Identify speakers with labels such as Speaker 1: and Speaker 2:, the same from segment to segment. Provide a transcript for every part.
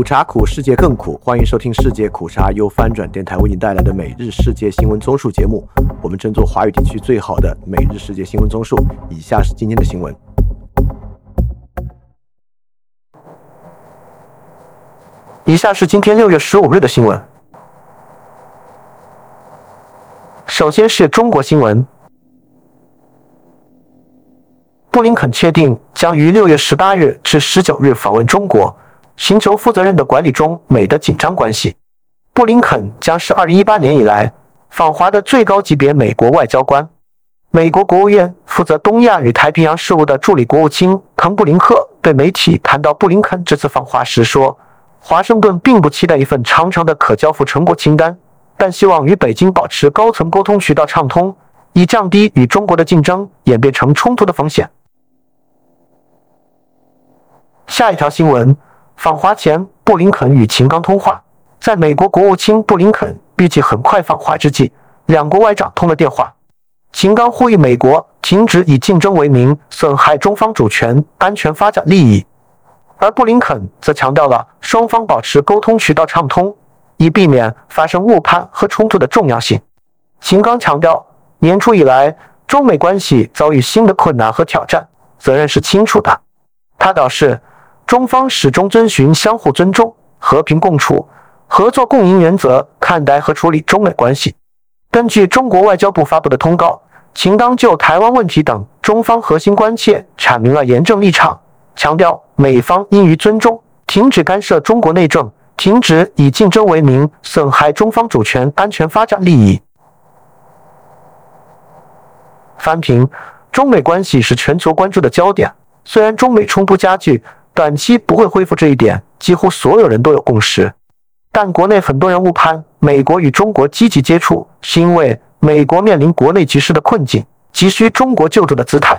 Speaker 1: 苦茶苦，世界更苦。欢迎收听世界苦茶由翻转电台为您带来的每日世界新闻综述节目。我们争做华语地区最好的每日世界新闻综述。以下是今天的新闻。
Speaker 2: 以下是今天六月十五日的新闻。首先是中国新闻，布林肯确定将于六月十八日至十九日访问中国，寻求负责任的管理中美的紧张关系。布林肯将是二零一八年以来访华的最高级别美国外交官。美国国务院负责东亚与太平洋事务的助理国务卿滕布林克对媒体谈到布林肯这次访华时说：“华盛顿并不期待一份长长的可交付成果清单。”但希望与北京保持高层沟通渠道畅通，以降低与中国的竞争演变成冲突的风险。下一条新闻：访华前，布林肯与秦刚通话。在美国国务卿布林肯预计很快访华之际，两国外长通了电话。秦刚呼吁美国停止以竞争为名损害中方主权、安全、发展利益，而布林肯则强调了双方保持沟通渠道畅通。以避免发生误判和冲突的重要性。秦刚强调，年初以来，中美关系遭遇新的困难和挑战，责任是清楚的。他表示，中方始终遵循相互尊重、和平共处、合作共赢原则看待和处理中美关系。根据中国外交部发布的通告，秦刚就台湾问题等中方核心关切阐明了严正立场，强调美方应于尊重，停止干涉中国内政。停止以竞争为名损害中方主权、安全、发展利益。翻评：中美关系是全球关注的焦点。虽然中美冲突加剧，短期不会恢复这一点，几乎所有人都有共识。但国内很多人误判美国与中国积极接触，是因为美国面临国内局势的困境，急需中国救助的姿态。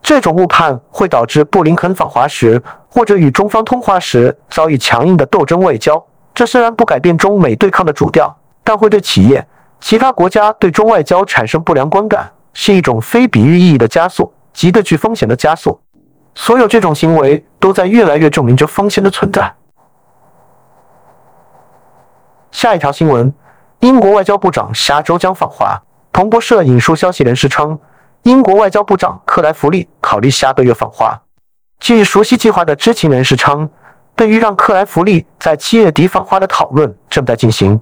Speaker 2: 这种误判会导致布林肯访华时或者与中方通话时遭遇强硬的斗争外交。这虽然不改变中美对抗的主调，但会对企业、其他国家对中外交产生不良观感，是一种非比喻意义的加速，极具风险的加速。所有这种行为都在越来越证明这风险的存在。下一条新闻：英国外交部长下周将访华。彭博社引述消息人士称。英国外交部长克莱弗利考虑下个月访华。据熟悉计划的知情人士称，对于让克莱弗利在七月底访华的讨论正在进行。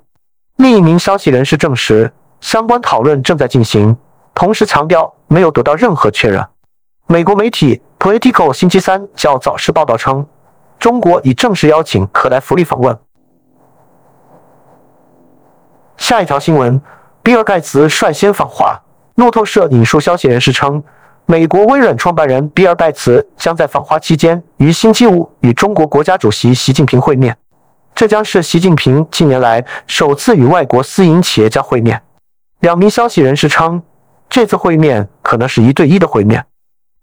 Speaker 2: 另一名消息人士证实，相关讨论正在进行，同时强调没有得到任何确认。美国媒体 Politico 星期三较早时报道称，中国已正式邀请克莱弗利访问。下一条新闻：比尔盖茨率先访华。路透社引述消息人士称，美国微软创办人比尔·盖茨将在访华期间于星期五与中国国家主席习近平会面，这将是习近平近年来首次与外国私营企业家会面。两名消息人士称，这次会面可能是一对一的会面。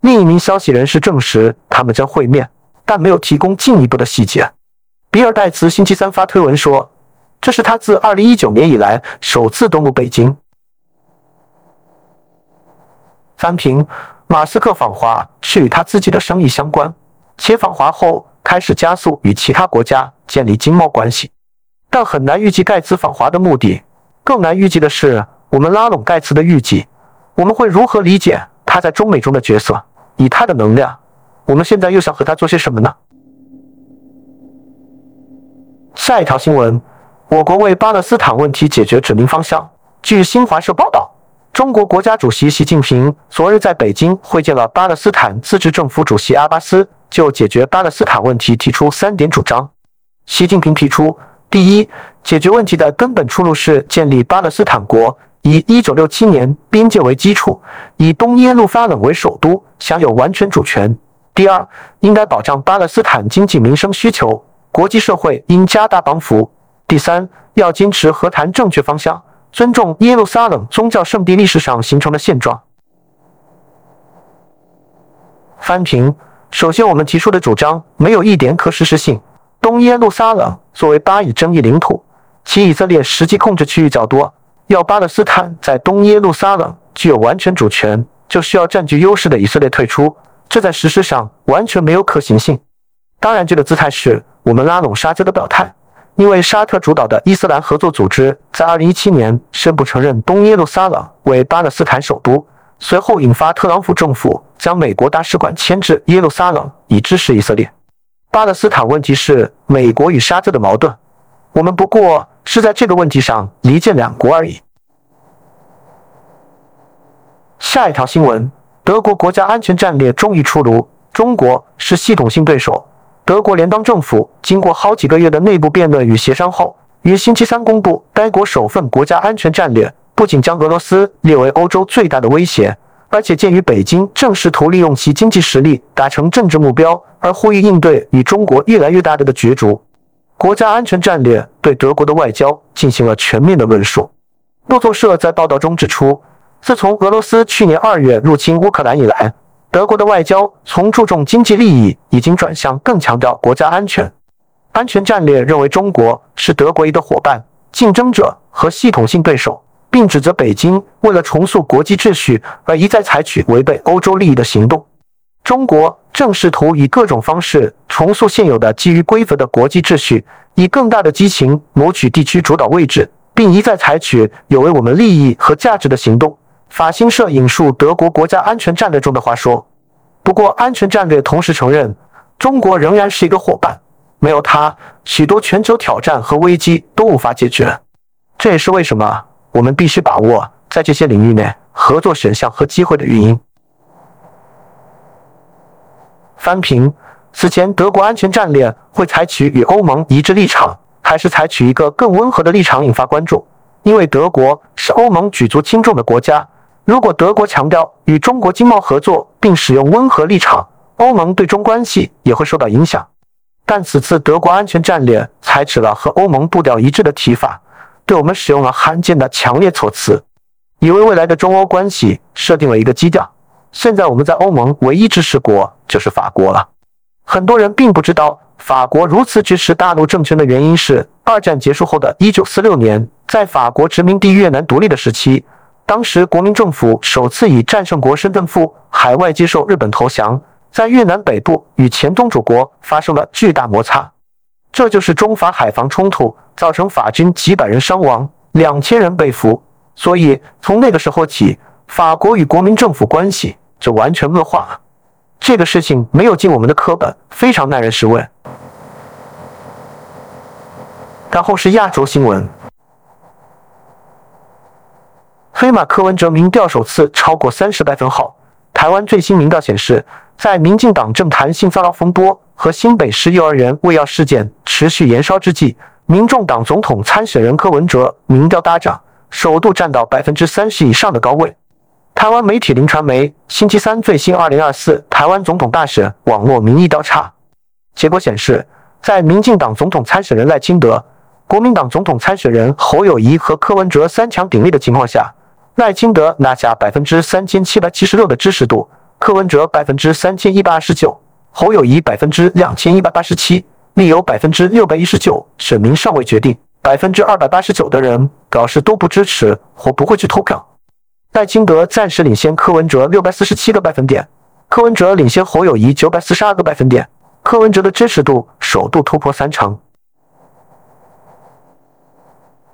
Speaker 2: 另一名消息人士证实，他们将会面，但没有提供进一步的细节。比尔·盖茨星期三发推文说，这是他自2019年以来首次登陆北京。翻评：马斯克访华是与他自己的生意相关，且访华后开始加速与其他国家建立经贸关系。但很难预计盖茨访华的目的，更难预计的是，我们拉拢盖茨的预计，我们会如何理解他在中美中的角色？以他的能量，我们现在又想和他做些什么呢？下一条新闻：我国为巴勒斯坦问题解决指明方向。据新华社报道。中国国家主席习近平昨日在北京会见了巴勒斯坦自治政府主席阿巴斯，就解决巴勒斯坦问题提出三点主张。习近平提出，第一，解决问题的根本出路是建立巴勒斯坦国，以1967年边界为基础，以东耶路撒冷为首都，享有完全主权。第二，应该保障巴勒斯坦经济民生需求，国际社会应加大帮扶。第三，要坚持和谈正确方向。尊重耶路撒冷宗教圣地历史上形成的现状。翻评：首先，我们提出的主张没有一点可实施性。东耶路撒冷作为巴以争议领土，其以色列实际控制区域较多，要巴勒斯坦在东耶路撒冷具有完全主权，就需要占据优势的以色列退出，这在实施上完全没有可行性。当然，这个姿态是我们拉拢沙特的表态，因为沙特主导的伊斯兰合作组织在2017年宣布承认东耶路撒冷为巴勒斯坦首都，随后引发特朗普政府将美国大使馆迁至耶路撒冷，以支持以色列。巴勒斯坦问题是美国与沙特的矛盾，我们不过是在这个问题上离间两国而已。下一条新闻：德国国家安全战略终于出炉，中国是系统性对手。德国联邦政府经过好几个月的内部辩论与协商后，于星期三公布该国首份国家安全战略，不仅将俄罗斯列为欧洲最大的威胁，而且鉴于北京正试图利用其经济实力达成政治目标，而呼吁应对与中国越来越大的的角逐。国家安全战略对德国的外交进行了全面的论述。路透社在报道中指出。自从俄罗斯去年二月入侵乌克兰以来，德国的外交从注重经济利益，已经转向更强调国家安全。安全战略认为中国是德国一个伙伴、竞争者和系统性对手，并指责北京为了重塑国际秩序而一再采取违背欧洲利益的行动。中国正试图以各种方式重塑现有的基于规则的国际秩序，以更大的激情谋取地区主导位置，并一再采取有违我们利益和价值的行动。法新社引述德国国家安全战略中的话说：“不过，安全战略同时承认，中国仍然是一个伙伴，没有它，许多全球挑战和危机都无法解决。这也是为什么我们必须把握在这些领域内合作选项和机会的原因。”翻平：此前，德国安全战略会采取与欧盟一致立场，还是采取一个更温和的立场，引发关注，因为德国是欧盟举足轻重的国家。如果德国强调与中国经贸合作，并使用温和立场，欧盟对中关系也会受到影响。但此次德国安全战略采取了和欧盟步调一致的提法，对我们使用了罕见的强烈措辞，也为未来的中欧关系设定了一个基调。现在我们在欧盟唯一支持国就是法国了。很多人并不知道，法国如此支持大陆政权的原因是，二战结束后的一九四六年，在法国殖民地越南独立的时期。当时，国民政府首次以战胜国身份赴海外接受日本投降，在越南北部与前东主国发生了巨大摩擦，这就是中法海防冲突，造成法军几百人伤亡，两千人被俘。所以，从那个时候起，法国与国民政府关系就完全恶化了。这个事情没有进我们的课本，非常耐人寻味。然后是亚洲新闻。黑马柯文哲民调首次超过三十百分号，台湾最新民调显示，在民进党政坛性骚扰风波和新北市幼儿园喂药事件持续延烧之际，民众党总统参选人柯文哲民调大涨，首度站到百分之三十以上的高位。台湾媒体林传媒星期三最新二零二四台湾总统大选网络民意调查结果显示，在民进党总统参选人赖清德、国民党总统参选人侯友谊和柯文哲三强鼎立的情况下。赖清德拿下百分之三千七百七十六的支持度，柯文哲百分之三千一百二十九，侯友谊百分之两千一百八十七，另有百分之六百一十九选民尚未决定，百分之二百八十九的人表示都不支持或不会去投票。戴清德暂时领先柯文哲六百四十七个百分点，柯文哲领先侯友谊九百四十二个百分点，柯文哲的支持度首度突破三成。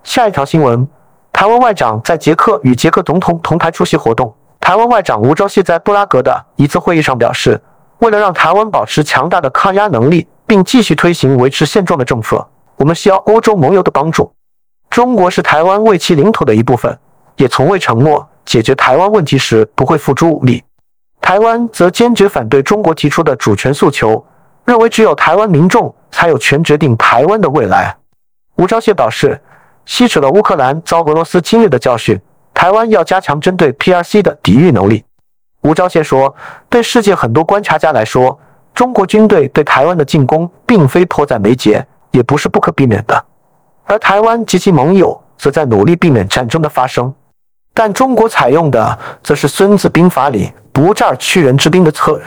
Speaker 2: 下一条新闻。台湾外长在捷克与捷克总统同台出席活动。台湾外长吴钊燮在布拉格的一次会议上表示，为了让台湾保持强大的抗压能力，并继续推行维持现状的政策，我们需要欧洲盟友的帮助。中国是台湾为其领土的一部分，也从未承诺解决台湾问题时不会付诸武力。台湾则坚决反对中国提出的主权诉求，认为只有台湾民众才有权决定台湾的未来。吴钊燮表示。吸取了乌克兰遭俄罗斯侵略的教训，台湾要加强针对 PRC 的抵御能力。吴钊燮说：“对世界很多观察家来说，中国军队对台湾的进攻并非迫在眉睫，也不是不可避免的。而台湾及其盟友则在努力避免战争的发生。但中国采用的则是《孙子兵法》里‘不战而屈人之兵’的策略。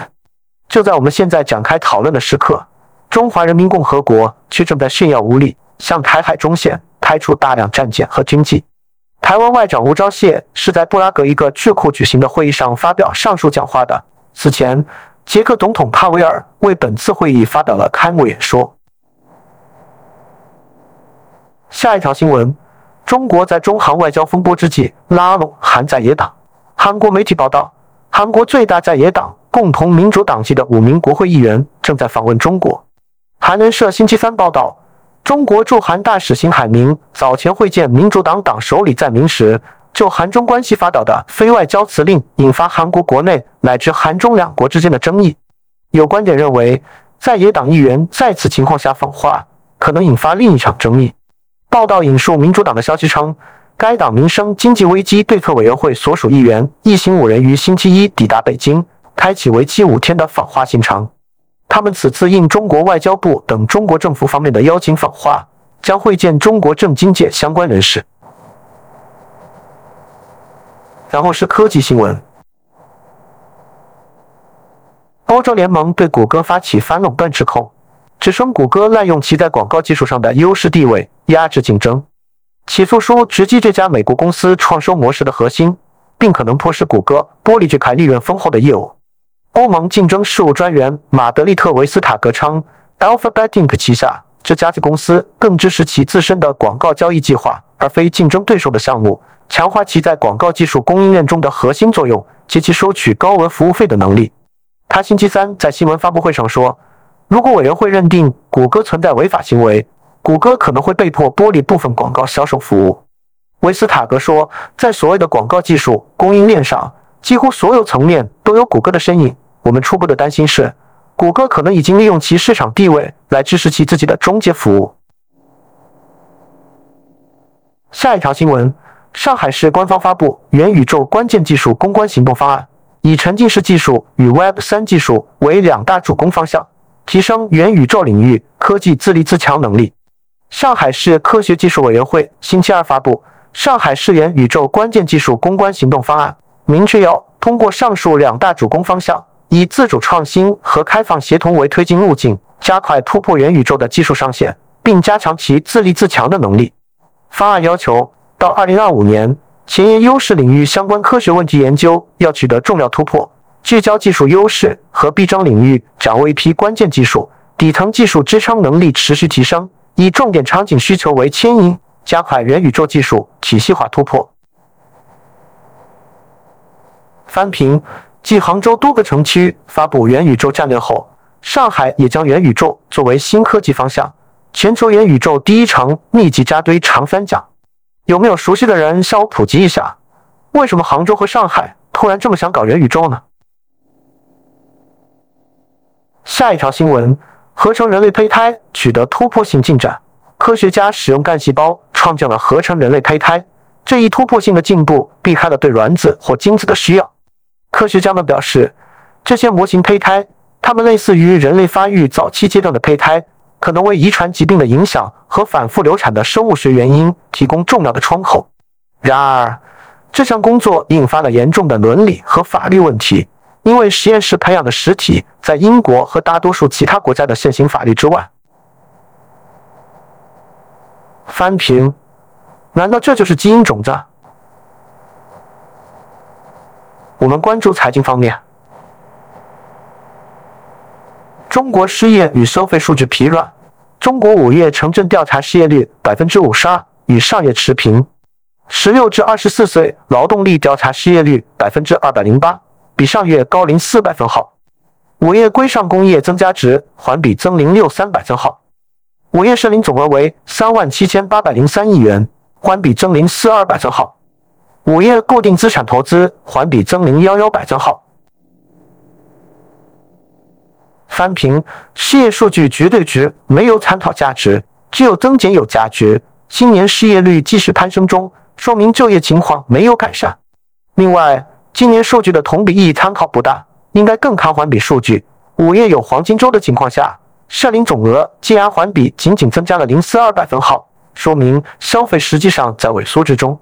Speaker 2: 就在我们现在展开讨论的时刻，中华人民共和国却正在炫耀武力，向台海中线。”开出大量战舰和军机。台湾外长吴钊燮是在布拉格一个智库举行的会议上发表上述讲话的。此前，捷克总统帕维尔为本次会议发表了开幕演说。下一条新闻：中国在中韩外交风波之际拉拢韩在野党。韩国媒体报道，韩国最大在野党共同民主党籍的五名国会议员正在访问中国。韩联社星期三报道，中国驻韩大使邢海明早前会见民主党党首李在明时，就韩中关系发表的非外交辞令引发韩国国内乃至韩中两国之间的争议。有观点认为，在野党议员在此情况下访华，可能引发另一场争议。报道引述民主党的消息称，该党民生经济危机对策委员会所属议员一行五人于星期一抵达北京，开启为期五天的访华行程。他们此次应中国外交部等中国政府方面的邀请访华，将会见中国政经界相关人士。然后是科技新闻。欧洲联盟对谷歌发起反垄断指控，指称谷歌滥用其在广告技术上的优势地位，压制竞争。起诉书直击这家美国公司创收模式的核心，并可能迫使谷歌剥离这块利润丰厚的业务。欧盟竞争事务专员马德利特维斯塔格称，Alphabet Inc 旗下这家子公司更支持其自身的广告交易计划，而非竞争对手的项目，强化其在广告技术供应链中的核心作用及其收取高额服务费的能力。他星期三在新闻发布会上说：“如果委员会认定谷歌存在违法行为，谷歌可能会被迫剥离部分广告销售服务。”维斯塔格说：“在所谓的广告技术供应链上，几乎所有层面都有谷歌的身影。我们初步的担心是，谷歌可能已经利用其市场地位来支持其自己的中介服务。”下一条新闻：上海市官方发布元宇宙关键技术攻关行动方案。以沉浸式技术与 Web 三技术为两大主攻方向，提升元宇宙领域科技自立自强能力。上海市科学技术委员会星期二发布《上海市元宇宙关键技术攻关行动方案》，明确要通过上述两大主攻方向，以自主创新和开放协同为推进路径，加快突破元宇宙的技术上限，并加强其自立自强的能力。方案要求到二零二五年。前沿优势领域相关科学问题研究要取得重要突破，聚焦技术优势和必争领域，掌握一批关键技术，底层技术支撑能力持续提升，以重点场景需求为牵引，加快元宇宙技术体系化突破。翻评：继杭州多个城区发布元宇宙战略后，上海也将元宇宙作为新科技方向，全球元宇宙第一城密集扎堆长三角。有没有熟悉的人向我普及一下，为什么杭州和上海突然这么想搞元宇宙呢？下一条新闻：合成人类胚胎取得突破性进展，科学家使用干细胞创建了合成人类胚胎。这一突破性的进步避开了对卵子或精子的需要。科学家们表示，这些模型胚胎，它们类似于人类发育早期阶段的胚胎。可能为遗传疾病的影响和反复流产的生物学原因提供重要的窗口。然而，这项工作引发了严重的伦理和法律问题，因为实验室培养的实体在英国和大多数其他国家的现行法律之外。翻评：难道这就是基因种子？我们关注财经方面。中国失业与消费数据疲软。中国五月城镇调查失业率百分之五十二，与上月持平。十六至二十四岁劳动力调查失业率百分之二百零八，比上月高零四百分号。五月规上工业增加值环比增零六三百分号。五月申领总额为三万七千八百零三亿元，环比增零四二百分号。五月固定资产投资环比增零幺幺百分号。翻评失业数据绝对值没有参考价值，只有增减有价值。今年失业率继续攀升中，说明就业情况没有改善。另外，今年数据的同比意义参考不大，应该更看环比数据。五月有黄金周的情况下，社零总额竟然环比仅仅增加了零四二百分号，说明消费实际上在萎缩之中。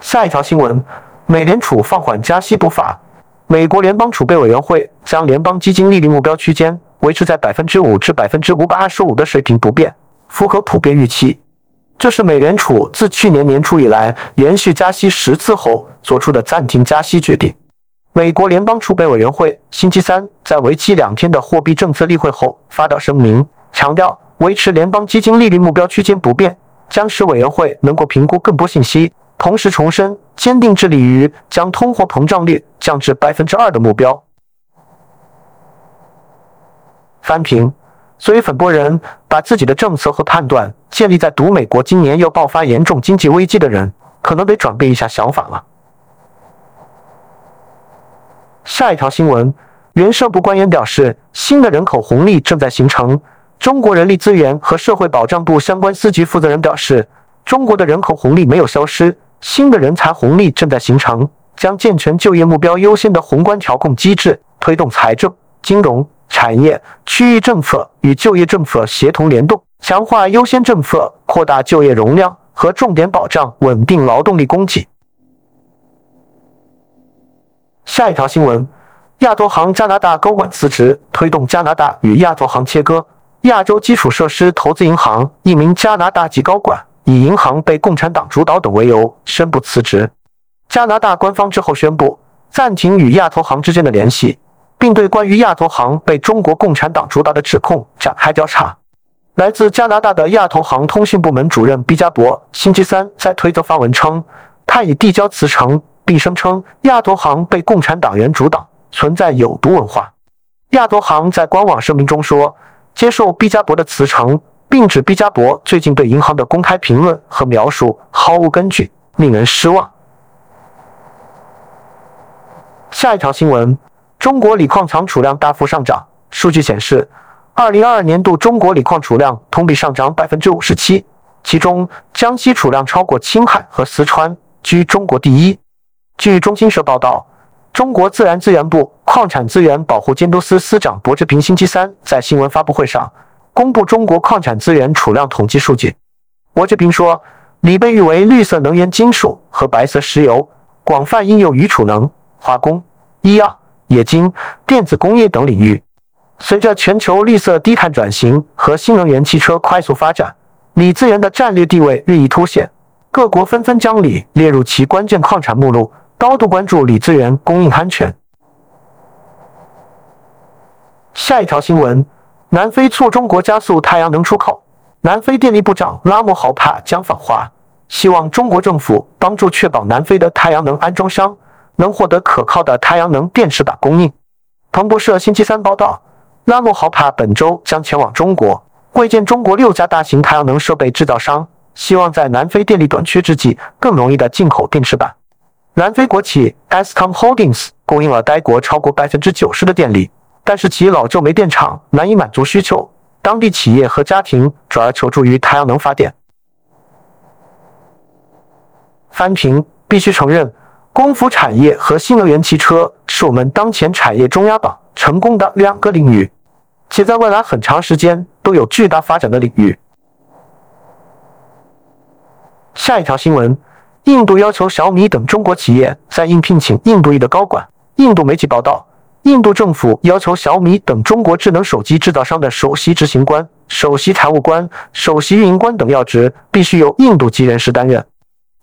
Speaker 2: 下一条新闻：美联储放缓加息步伐。美国联邦储备委员会将联邦基金利率目标区间维持在百分之五至百分之五百二十五的水平不变，符合普遍预期。这是美联储自去年年初以来连续加息十次后做出的暂停加息决定。美国联邦储备委员会星期三在为期两天的货币政策例会后发表声明，强调维持联邦基金利率目标区间不变，将使委员会能够评估更多信息。同时重申坚定致力于将通货膨胀率降至百分之二的目标。翻评，所以很多人把自己的政策和判断建立在赌美国今年要爆发严重经济危机的人，可能得转变一下想法了。下一条新闻，原社部官员表示，新的人口红利正在形成。中国人力资源和社会保障部相关司局负责人表示，中国的人口红利没有消失。新的人才红利正在形成，将健全就业目标优先的宏观调控机制，推动财政、金融、产业、区域政策与就业政策协同联动，强化优先政策，扩大就业容量和重点保障稳定劳动力供给。下一条新闻：亚投行加拿大高管辞职，推动加拿大与亚投行切割。亚洲基础设施投资银行一名加拿大籍高管。以银行被共产党主导等为由宣布辞职。加拿大官方之后宣布暂停与亚投行之间的联系，并对关于亚投行被中国共产党主导的指控展开调查。来自加拿大的亚投行通讯部门主任毕加博星期三在推特发文称，他已递交辞呈，并声称亚投行被共产党员主导，存在有毒文化。亚投行在官网声明中说，接受毕加博的辞呈。并指毕加博最近对银行的公开评论和描述毫无根据，令人失望。下一条新闻：中国锂矿藏储量大幅上涨。数据显示，二零二二年度中国锂矿储量同比上涨百分之五十七，其中江西储量超过青海和四川，居中国第一。据中新社报道，中国自然资源部矿产资源保护监督司司长薄志平星期三在新闻发布会上。公布中国矿产资源储量统计数据。罗志平说，锂被誉为绿色能源金属和白色石油，广泛应用于储能、化工、医药、冶金、电子工业等领域。随着全球绿色低碳转型和新能源汽车快速发展，锂资源的战略地位日益凸显。各国纷纷将锂列入其关键矿产目录，高度关注锂资源供应安全。下一条新闻。南非促中国加速太阳能出口。南非电力部长拉莫豪帕将访华，希望中国政府帮助确保南非的太阳能安装商能获得可靠的太阳能电池板供应。彭博社星期三报道，拉莫豪帕本周将前往中国会见中国六家大型太阳能设备制造商，希望在南非电力短缺之际更容易的进口电池板。南非国企 Eskom Holdings 供应了该国超过百分之九十的电力。但是其老旧煤电厂难以满足需求，当地企业和家庭转而求助于太阳能发电。翻屏必须承认，光伏产业和新能源汽车是我们当前产业中压榜成功的两个领域，且在未来很长时间都有巨大发展的领域。下一条新闻：印度要求小米等中国企业在应聘请印度裔的高管。印度媒体报道。印度政府要求小米等中国智能手机制造商的首席执行官、首席财务官、首席运营官等要职必须由印度籍人士担任。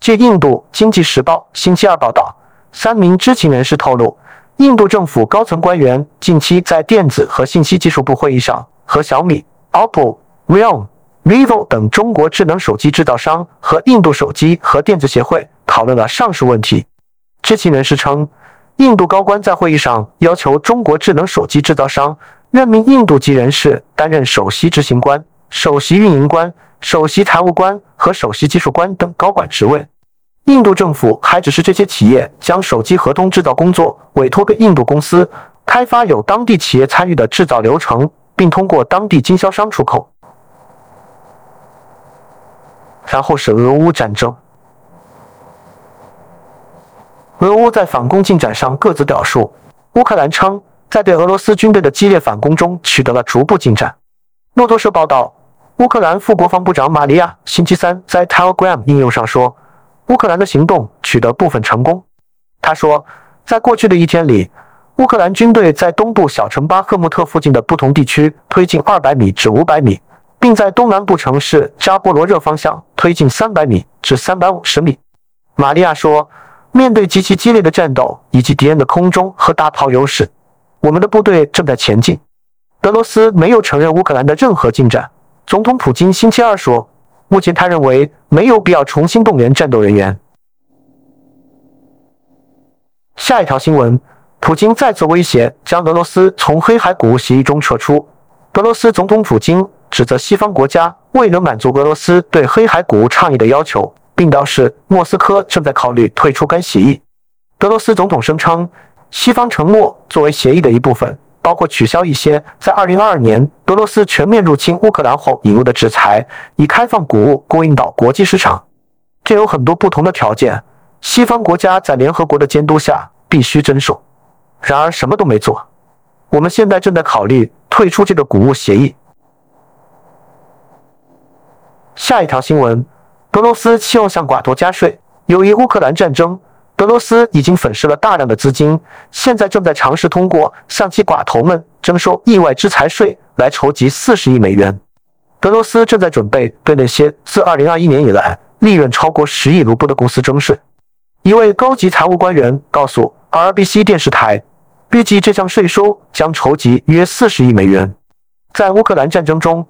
Speaker 2: 据印度经济时报星期二报道，三名知情人士透露，印度政府高层官员近期在电子和信息技术部会议上和小米、OPPO、Realme、Vivo 等中国智能手机制造商和印度手机和电子协会讨论了上述问题。知情人士称。印度高官在会议上要求中国智能手机制造商任命印度籍人士担任首席执行官、首席运营官、首席财务官和首席技术官等高管职位。印度政府还指示这些企业将手机合同制造工作委托给印度公司，开发有当地企业参与的制造流程，并通过当地经销商出口。然后是俄乌战争。俄乌在反攻进展上各自表述。乌克兰称，在对俄罗斯军队的激烈反攻中取得了逐步进展。路透社报道，乌克兰副国防部长玛利亚星期三在 Telegram 应用上说，乌克兰的行动取得部分成功。他说，在过去的一天里，乌克兰军队在东部小城巴赫穆特附近的不同地区推进200米至500米，并在东南部城市扎波罗热方向推进300米至350米。玛利亚说。面对极其激烈的战斗以及敌人的空中和大炮优势，我们的部队正在前进。俄罗斯没有承认乌克兰的任何进展，总统普京星期二说，目前他认为没有必要重新动员战斗人员。下一条新闻，普京再次威胁将俄罗斯从黑海谷物协议中撤出。俄罗斯总统普京指责西方国家未能满足俄罗斯对黑海谷物倡议的要求，并表示莫斯科正在考虑退出该协议。俄罗斯总统声称，西方承诺作为协议的一部分，包括取消一些在2022年俄罗斯全面入侵乌克兰后引入的制裁，以开放谷物供应到国际市场。这有很多不同的条件。西方国家在联合国的监督下必须遵守，然而什么都没做。我们现在正在考虑退出这个谷物协议。下一条新闻：俄罗斯希望向寡头加税。由于乌克兰战争，俄罗斯已经损失了大量的资金，现在正在尝试通过向其寡头们征收意外之财税来筹集四十亿美元。俄罗斯正在准备对那些自二零二一年以来利润超过十亿卢布的公司征税。一位高级财务官员告诉 RBC 电视台，预计这项税收将筹集约四十亿美元。在乌克兰战争中，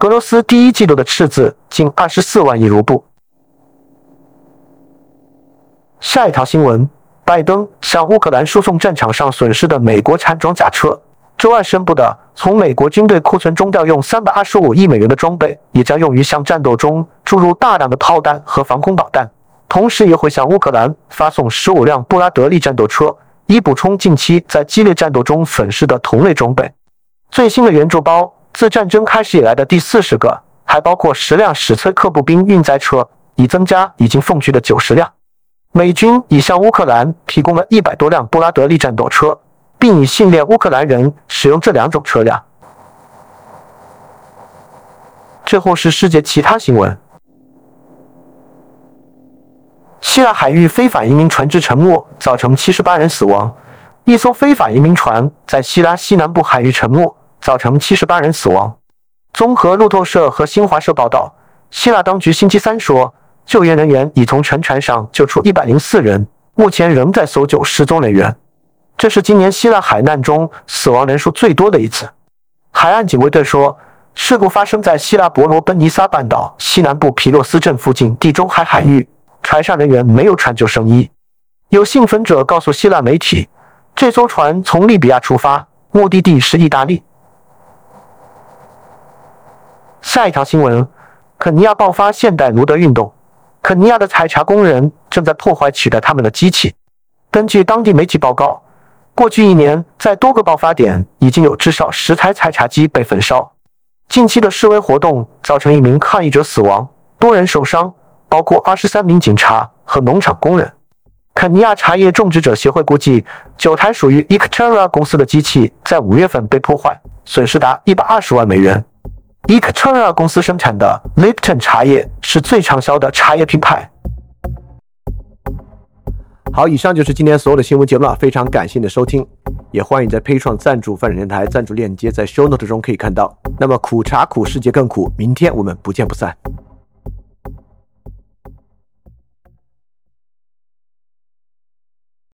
Speaker 2: 俄罗斯第一季度的赤字近二十四万亿卢布。下一条新闻：拜登向乌克兰输送战场上损失的美国产装甲车。周二宣布的从美国军队库存中调用三百二十五亿美元的装备，也将用于向战斗中注入大量的炮弹和防空导弹。同时也会向乌克兰发送十五辆布拉德利战斗车，以补充近期在激烈战斗中损失的同类装备。最新的援助包自战争开始以来的第四十个，还包括十辆史崔克步兵运载车，以增加已经送去的九十辆。美军已向乌克兰提供了一百多辆布拉德利战斗车，并已训练乌克兰人使用这两种车辆。最后是世界其他新闻。希腊海域非法移民船只沉没，造成七十八人死亡。一艘非法移民船在希腊西南部海域沉没，造成七十八人死亡。综合路透社和新华社报道，希腊当局星期三说，救援人员已从沉船上救出一百零四人，目前仍在搜救失踪人员。这是今年希腊海难中死亡人数最多的一次。海岸警卫队说，事故发生在希腊伯罗奔尼撒半岛西南部皮洛斯镇附近地中海海域。船上人员没有穿救生衣。有幸存者告诉希腊媒体，这艘船从利比亚出发，目的地是意大利。下一条新闻：肯尼亚爆发现代卢德运动。肯尼亚的采茶工人正在破坏取代他们的机器。根据当地媒体报告，过去一年在多个爆发点已经有至少十台采茶机被焚烧。近期的示威活动造成一名抗议者死亡，多人受伤。包括二十三名警察和农场工人。肯尼亚茶叶种植者协会估计，九台属于 e c t e r a 公司的机器在五月份被破坏，损失达一百二十万美元。E c t e r a 公司生产的 Lipton 茶叶是最畅销的茶叶品牌。
Speaker 1: 好，以上就是今天所有的新闻节目了，非常感谢你的收听，也欢迎在配创赞助范展电台赞助链接在 Show Note 中可以看到。那么苦茶苦，世界更苦，明天我们不见不散。